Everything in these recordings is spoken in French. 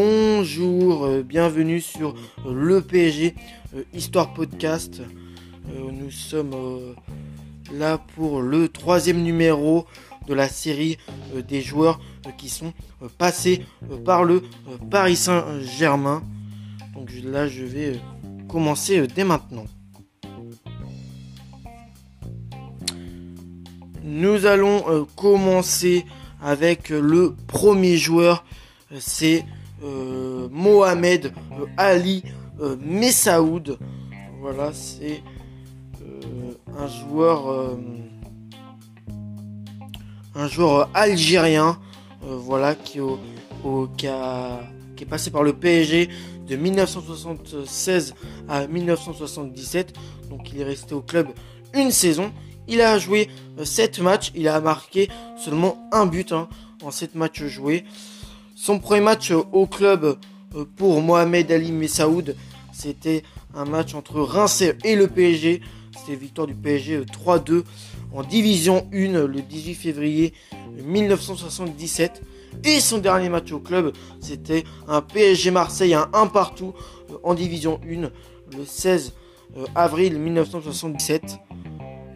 Bonjour, euh, bienvenue sur euh, le PSG euh, Histoire Podcast. nous sommes là pour le troisième numéro de la série des joueurs qui sont passés par le Paris Saint-Germain. Donc là, je vais commencer dès maintenant. Nous allons commencer avec le premier joueur, c'est euh, Mohamed euh, Ali euh, Messaoud. Voilà, c'est un joueur algérien voilà qui, qui, est passé par le PSG de 1976 à 1977 donc il est resté au club une saison. Il a joué 7 matchs. Il a marqué seulement un but hein, en 7 matchs joués son premier match au club euh, pour Mohamed Ali Messaoud, c'était un match entre Reims et le PSG. C'était victoire du PSG 3-2 euh, en Division 1 le 18 février 1977. Et son dernier match au club, c'était un PSG Marseille, un 1 partout euh, en Division 1 le 16 avril 1977.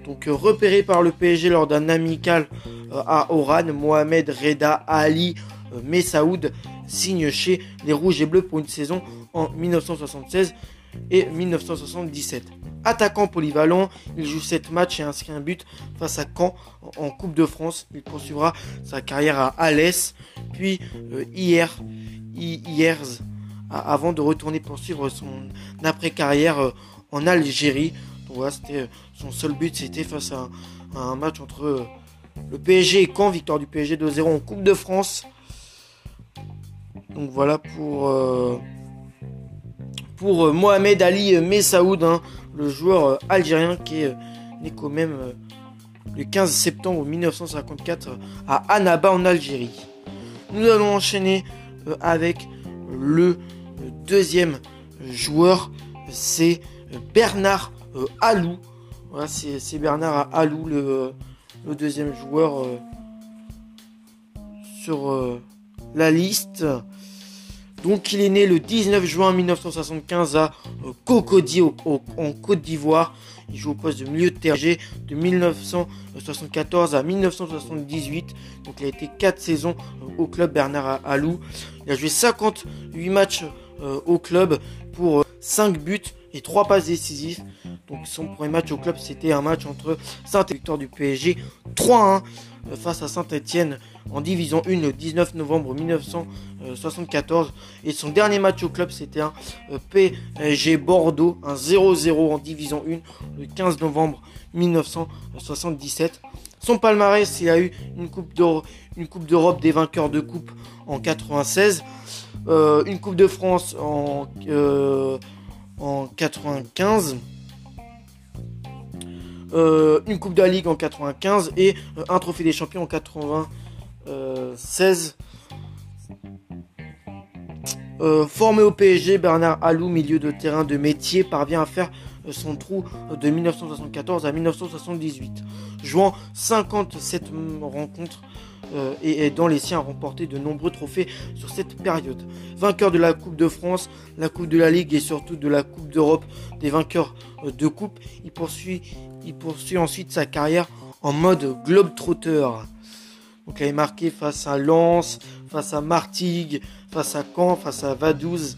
Donc repéré par le PSG lors d'un amical à Oran, Mohamed Reda Ali euh, Messaoud signe chez les Rouges et Bleus pour une saison en 1976 et 1977. Attaquant polyvalent, il joue 7 matchs et inscrit un but face à Caen en Coupe de France. Il poursuivra sa carrière à Alès, puis euh, hier, avant de retourner poursuivre son après-carrière euh, en Algérie. C'était son seul but, c'était face à un, match entre le PSG et Caen, victoire du PSG 2-0 en Coupe de France. Donc voilà pour, euh, euh, Mohamed Ali Messaoud, hein, le joueur euh, algérien qui est né quand même le 15 septembre 1954 à Annaba en Algérie. Nous allons enchaîner avec le deuxième joueur, c'est Bernard Alou. C'est Bernard Alou, le deuxième joueur sur la liste. Donc il est né le 19 juin 1975 à euh, Cocody en Côte d'Ivoire. Il joue au poste de milieu de terrain de 1974 à 1978. Donc il a été 4 saisons euh, au club Bernard Alou. Il a joué 58 matchs euh, au club pour 5 buts et 3 passes décisives. Donc son premier match au club c'était un match entre Saint-Victor du PSG 3-1 face à Saint-Etienne en Division 1 le 19 novembre 1974. Et son dernier match au club, c'était un euh, PSG Bordeaux, un 0-0 en Division 1 le 15 novembre 1977. Son palmarès, il a eu une Coupe d'Europe des vainqueurs de coupe en 96, euh, une Coupe de France en, euh, en 95. une Coupe de la Ligue en 95 et un trophée des champions en 80, 16. Euh, formé au PSG, Bernard Alou, milieu de terrain de métier, parvient à faire euh, son trou de 1974 à 1978, jouant 57 rencontres euh, et, dans les siens a remporté de nombreux trophées sur cette période. Vainqueur de la Coupe de France, la Coupe de la Ligue et surtout de la Coupe d'Europe des vainqueurs de coupe, il poursuit, ensuite sa carrière en mode globe-trotteur. Donc il avait marqué face à Lens, face à Martigues, face à Caen, face à Vaduz.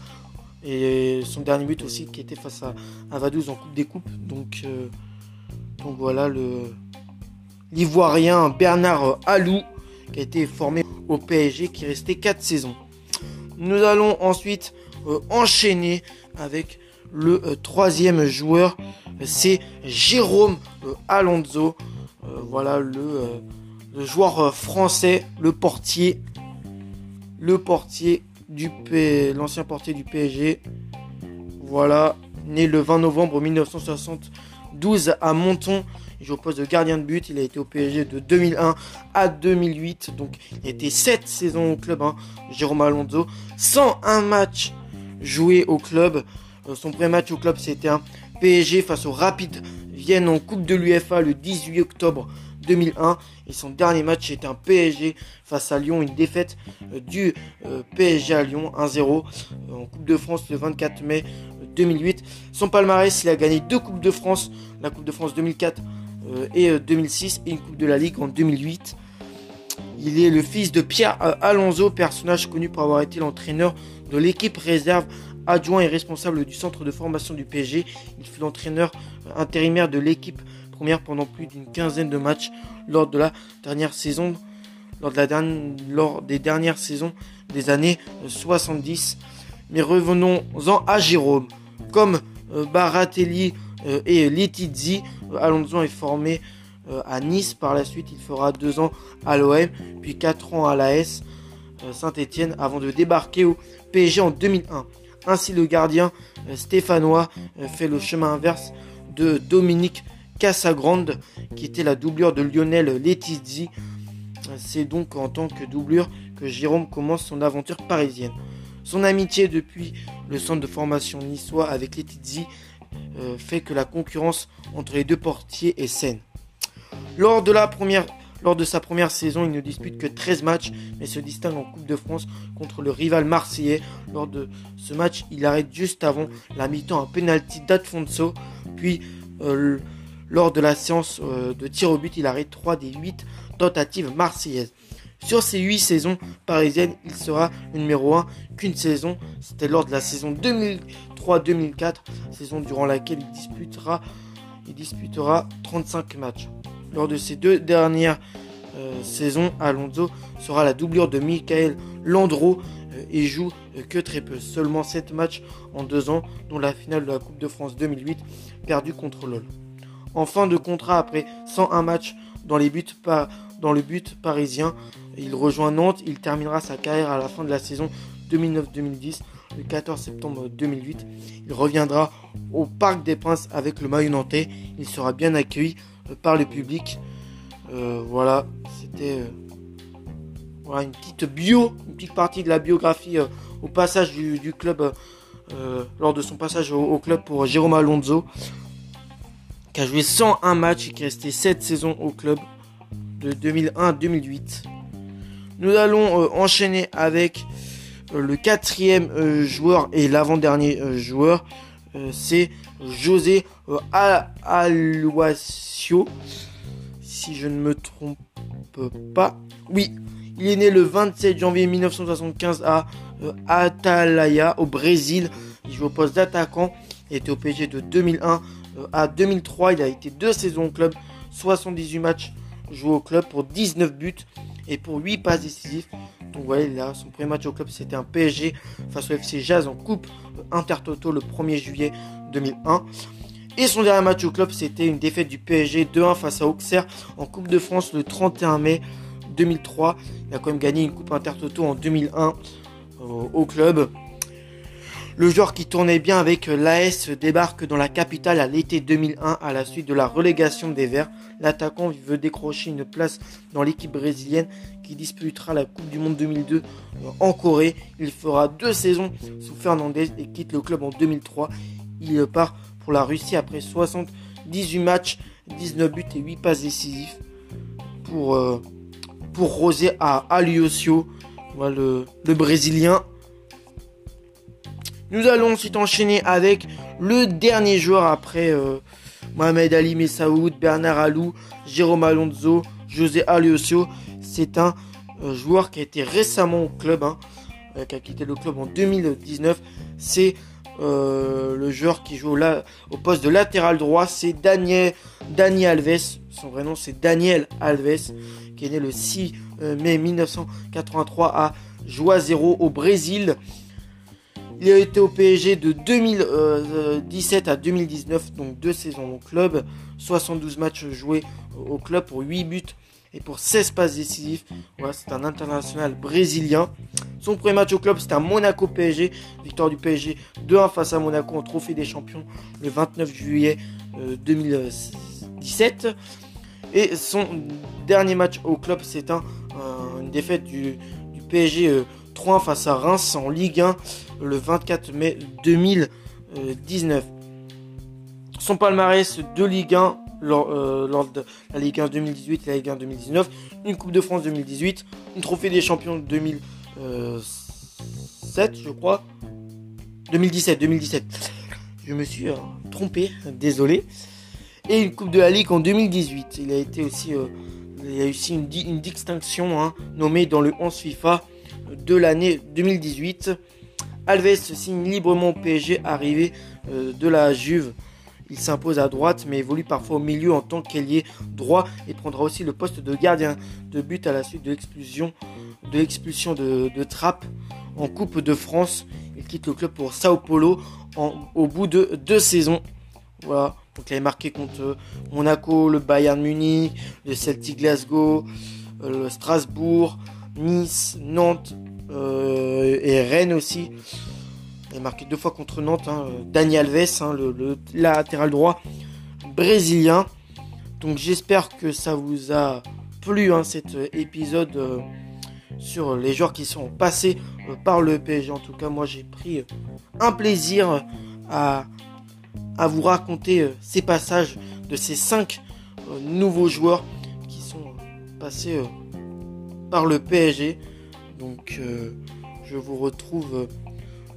Et son dernier but aussi qui était face à, Vaduz en Coupe des Coupes. Donc, euh, donc voilà le l'Ivoirien Bernard Alou qui a été formé au PSG qui restait 4 saisons. Nous allons ensuite euh, enchaîner avec le euh, troisième joueur, c'est Jérôme Alonso. voilà le joueur français, le portier, le portier l'ancien portier du PSG. Voilà, né le 20 novembre 1972 à Monton. Il joue au poste de gardien de but. Il a été au PSG de 2001 à 2008. Donc, il a été 7 saisons au club, hein, Jérôme Alonso. 101 matchs joués au club. Euh, son premier match au club, c'était un PSG face au Rapid Vienne en Coupe de l'UFA le 18 octobre 2001 et son dernier match était un PSG face à Lyon, une défaite euh, du euh, PSG à Lyon 1-0 en Coupe de France le 24 mai 2008. Son palmarès, il a gagné deux Coupes de France, la Coupe de France 2004 et 2006 et une Coupe de la Ligue en 2008. Il est le fils de Pierre Alonso, personnage connu pour avoir été l'entraîneur de l'équipe réserve adjoint et responsable du centre de formation du PSG. Il fut l'entraîneur intérimaire de l'équipe première pendant plus d'une quinzaine de matchs lors de la dernière saison, lors, la des dernières saisons des années 70. Mais revenons-en à Jérôme. Comme euh, Baratelli euh, et Letizzi, Alonso est formé euh, à Nice. Par la suite, il fera deux ans à l'OM, puis quatre ans à l'AS Saint-Etienne avant de débarquer au PSG en 2001. Ainsi, le gardien euh, stéphanois euh, fait le chemin inverse de Dominique Casagrande, qui était la doublure de Lionel Letizzi. C'est donc en tant que doublure que Jérôme commence son aventure parisienne. Son amitié depuis le centre de formation niçois avec Letizzi euh, fait que la concurrence entre les deux portiers est saine. Lors de la première sa première saison, il ne dispute que 13 matchs, mais se distingue en Coupe de France contre le rival marseillais. Lors de ce match, il arrête juste avant la mi-temps un penalty d'Alfonso. Puis, euh, lors de la séance euh, de tir au but, il arrête 3 des 8 tentatives marseillaises. Sur ces 8 saisons parisiennes, il sera le numéro 1 qu'une saison. C'était lors de la saison 2003-2004, saison durant laquelle il disputera, il disputera 35 matchs. Lors de ces deux dernières euh, saisons, Alonso sera la doublure de Michael Landreau euh, et joue euh, que très peu, seulement 7 matchs en 2 ans, dont la finale de la Coupe de France 2008 perdue contre LOL. En fin de contrat après 101 matchs dans, les buts dans le but parisien, il rejoint Nantes, il terminera sa carrière à la fin de la saison 2009-2010 le 14 septembre 2008. Il reviendra au Parc des Princes avec le maillot nantais. Il sera bien accueilli par le public. Euh, voilà, c'était euh, une petite bio, une petite partie de la biographie euh, au passage du, club, lors de son passage au, club pour Jérôme Alonso, qui a joué 101 matchs et qui est resté 7 saisons au club de 2001 à 2008. Nous allons enchaîner avec le quatrième joueur et l'avant-dernier joueur, c'est José Aluasio, si je ne me trompe pas. Oui, il est né le 27 janvier 1975 à euh, Atalaya, au Brésil. Il joue au poste d'attaquant. Il était au PSG de 2001 euh, à 2003. Il a été deux saisons au club, 78 matchs joués au club pour 19 buts et pour 8 passes décisives. Donc voilà, là, son premier match au club, c'était un PSG face au FC Jazz en Coupe Intertoto le 1er juillet 2001. Et son dernier match au club, c'était une défaite du PSG 2-1 face à Auxerre en Coupe de France le 31 mai 2003. Il a quand même gagné une Coupe Intertoto en 2001 euh, au club. Le joueur qui tournait bien avec l'AS débarque dans la capitale à l'été 2001 à la suite de la relégation des Verts. L'attaquant veut décrocher une place dans l'équipe brésilienne qui disputera la Coupe du Monde 2002 euh, en Corée. Il fera deux saisons sous Fernandez et quitte le club en 2003. Il part pour la Russie après 78 matchs, 19 buts et 8 passes décisives pour, Rosé à Aliosio, le Brésilien. Nous allons ensuite enchaîner avec le dernier joueur après euh, Mohamed Ali Messaoud, Bernard Alou, Jérôme Alonso, José Aliosio. C'est un euh, joueur qui a été récemment au club, hein, qui a quitté le club en 2019. C'est euh, le joueur qui joue au poste de latéral droit, c'est Daniel, Daniel Alves. Son vrai nom, c'est Daniel Alves, qui est né le 6 euh, mai 1983 à Juazeiro, au Brésil. Il a été au PSG de 2017 euh, à 2019, donc deux saisons au club, 72 matchs joués au club pour 8 buts et pour 16 passes décisives. Voilà, c'est un international brésilien. Son premier match au club, c'était à Monaco PSG, victoire du PSG 2-1 face à Monaco en trophée des champions le 29 juillet euh, 2017. Et son dernier match au club, c'est une défaite du, PSG euh, 3 face à Reims en Ligue 1 le 24 mai 2019. Son palmarès de Ligue 1 lors, euh, lors, de la Ligue 1 2018 et la Ligue 1 2019, une Coupe de France 2018, une Trophée des Champions 2007, euh, je crois. 2017, 2017. Je me suis euh, trompé, désolé. Et une Coupe de la Ligue en 2018. Il a été aussi, il a aussi une, distinction hein, nommée dans le 11 FIFA de l'année 2018. Alves signe librement au PSG arrivé euh, de la Juve. Il s'impose à droite mais évolue parfois au milieu en tant qu'ailier droit et prendra aussi le poste de gardien de but à la suite de l'expulsion de, l'expulsion Trapp en Coupe de France. Il quitte le club pour Sao Paulo au bout de deux saisons. Voilà. Donc il avait marqué contre euh, Monaco, le Bayern Munich, le Celtic Glasgow, euh, le Strasbourg, Nice, Nantes et Rennes aussi. Il a marqué deux fois contre Nantes. Hein, Dani Alves, hein, le, latéral droit brésilien. Donc j'espère que ça vous a plu hein, cet épisode euh, sur les joueurs qui sont passés euh, par le PSG. En tout cas, moi j'ai pris un plaisir à, à vous raconter euh, ces passages de ces cinq nouveaux joueurs qui sont passés par le PSG. Donc je vous retrouve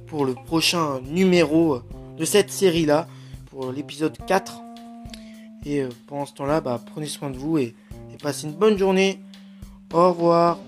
pour le prochain numéro de cette série-là, pour l'épisode 4. Et euh, pendant ce temps-là, bah, prenez soin de vous et passez une bonne journée. Au revoir.